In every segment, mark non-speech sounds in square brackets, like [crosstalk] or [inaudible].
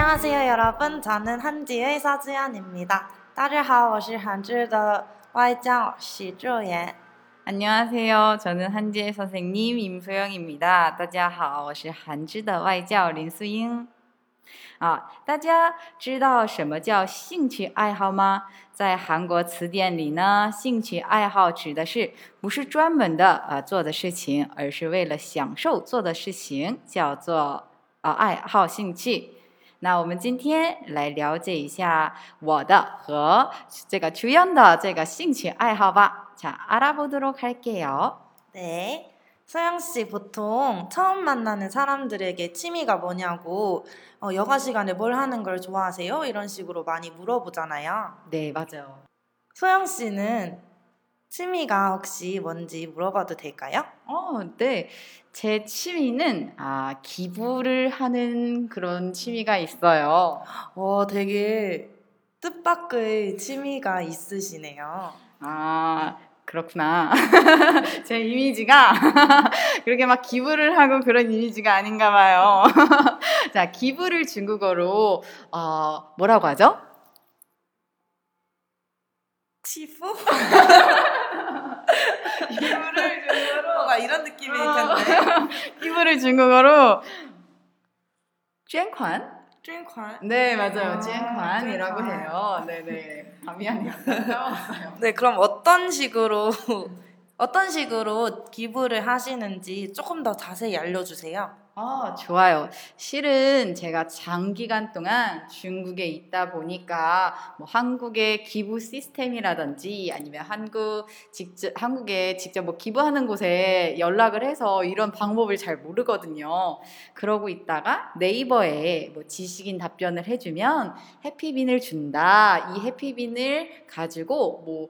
안녕하세요, 여러분. 저는 한지의 서지연입니다. 大家好，我是韩知的外教许志妍。 안녕하세요. 저는 한지의 선생님 임소영입니다. 大家好，我是韩知的外教林素英。啊，大家知道什么叫兴趣爱好吗？在韩国词典里呢，兴趣爱好指的是不是专门的呃做的事情，而是为了享受做的事情，叫做啊爱好兴趣。 那我们今天来了解一下我的和这个주연的这个兴趣爱好吧。자 알아보도록 할게요. 네. 소영 씨 보통 처음 만나는 사람들에게 취미가 뭐냐고 어, 여가 시간에 뭘 하는 걸 좋아하세요? 이런 식으로 많이 물어보잖아요. 네, 맞아요. 소영 씨는 취미가 혹시 뭔지 물어봐도 될까요? 어, 네. 제 취미는 아, 기부를 하는 그런 취미가 있어요. 어, 되게 뜻밖의 취미가 있으시네요. 아, 그렇구나. [laughs] 제 이미지가 [laughs] 그렇게 막 기부를 하고 그런 이미지가 아닌가 봐요. [laughs] 자, 기부를 중국어로 어, 뭐라고 하죠? 치프? [laughs] 이불을 중국어로 뭔가 이런 느낌이 어. 있던데. 이불을 [laughs] 중국어로 쨍관? 쨍관? 네, 맞아요. 아, 쨍관이라고 해요. 네, 네. 감이안이었어요 네 [laughs] 그럼 어떤 식으로 어떤 식으로 기부를 하시는지 조금 더 자세히 알려 주세요. 아, 좋아요. 실은 제가 장기간 동안 중국에 있다 보니까 뭐 한국의 기부 시스템이라든지 아니면 한국 직접 한국에 직접 뭐 기부하는 곳에 연락을 해서 이런 방법을 잘 모르거든요. 그러고 있다가 네이버에 뭐 지식인 답변을 해주면 해피빈을 준다. 이 해피빈을 가지고 뭐 이,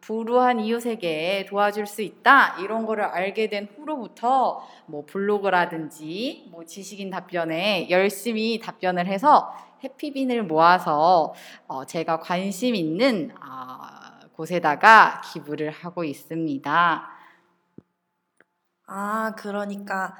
불우한 이웃에게 도와줄 수 있다 이런 거를 알게 된 후로부터 뭐 블로그라든지 뭐 지식인 답변에 열심히 답변을 해서 해피빈을 모아서 어, 제가 관심 있는 어, 곳에다가 기부를 하고 있습니다. 아, 그러니까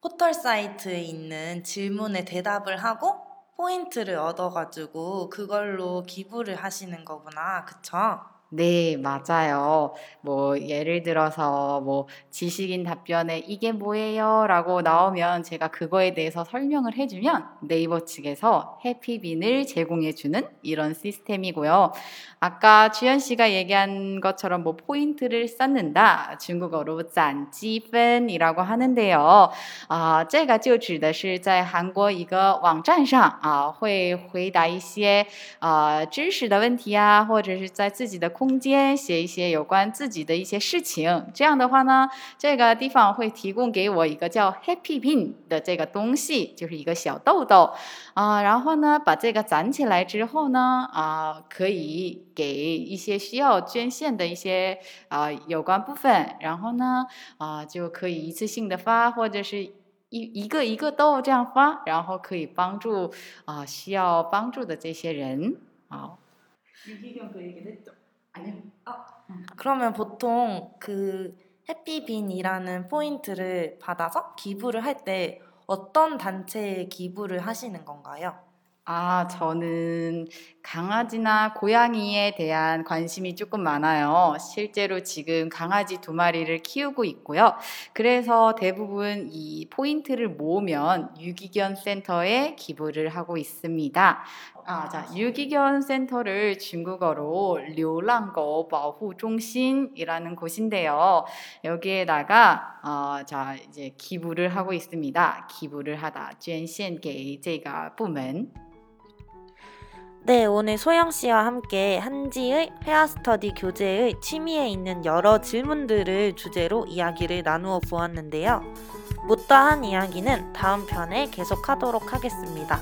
포털 사이트에 있는 질문에 대답을 하고 포인트를 얻어가지고 그걸로 기부를 하시는 거구나. 그쵸? 네, 맞아요. 뭐, 예를 들어서, 뭐, 지식인 답변에 이게 뭐예요? 라고 나오면 제가 그거에 대해서 설명을 해주면 네이버 측에서 해피빈을 제공해주는 이런 시스템이고요. 아까 주현 씨가 얘기한 것처럼 뭐, 포인트를 쌓는다. 중국어로 짠지펀이라고 하는데요. 아, 这个就指的是在韩国一个网站上啊，会回答一些呃知识的问题啊，或者是在自己的 空间写一些有关自己的一些事情，这样的话呢，这个地方会提供给我一个叫 Happy Pin 的这个东西，就是一个小豆豆，啊，然后呢把这个攒起来之后呢，啊，可以给一些需要捐献的一些啊有关部分，然后呢啊就可以一次性的发，或者是一一个一个豆这样发，然后可以帮助啊需要帮助的这些人，好。 아니요. 그러면 보통 그 해피빈이라는 포인트를 받아서 기부를 할 때 어떤 단체에 기부를 하시는 건가요? 아, 저는 강아지나 고양이에 대한 관심이 조금 많아요. 실제로 지금 강아지 두 마리를 키우고 있고요. 그래서 대부분 이 포인트를 모으면 유기견 센터에 기부를 하고 있습니다. 아, 자, 유기견 센터를 중국어로 流浪狗 保护 中心이라는 곳인데요. 여기에다가 어, 자, 이제 기부를 하고 있습니다. 기부를 하다 捐献给这个部门 네, 오늘 소영 씨와 함께 한지의 헤어 스터디 교재의 취미에 있는 여러 질문들을 주제로 이야기를 나누어 보았는데요. 못다한 이야기는 다음 편에 계속하도록 하겠습니다.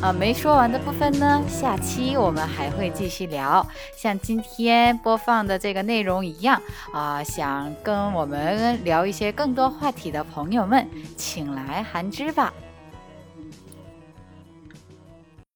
啊，没说完的部分呢，下期我们还会继续聊。像今天播放的这个内容一样啊，想跟我们聊一些更多话题的朋友们，请来韩知吧。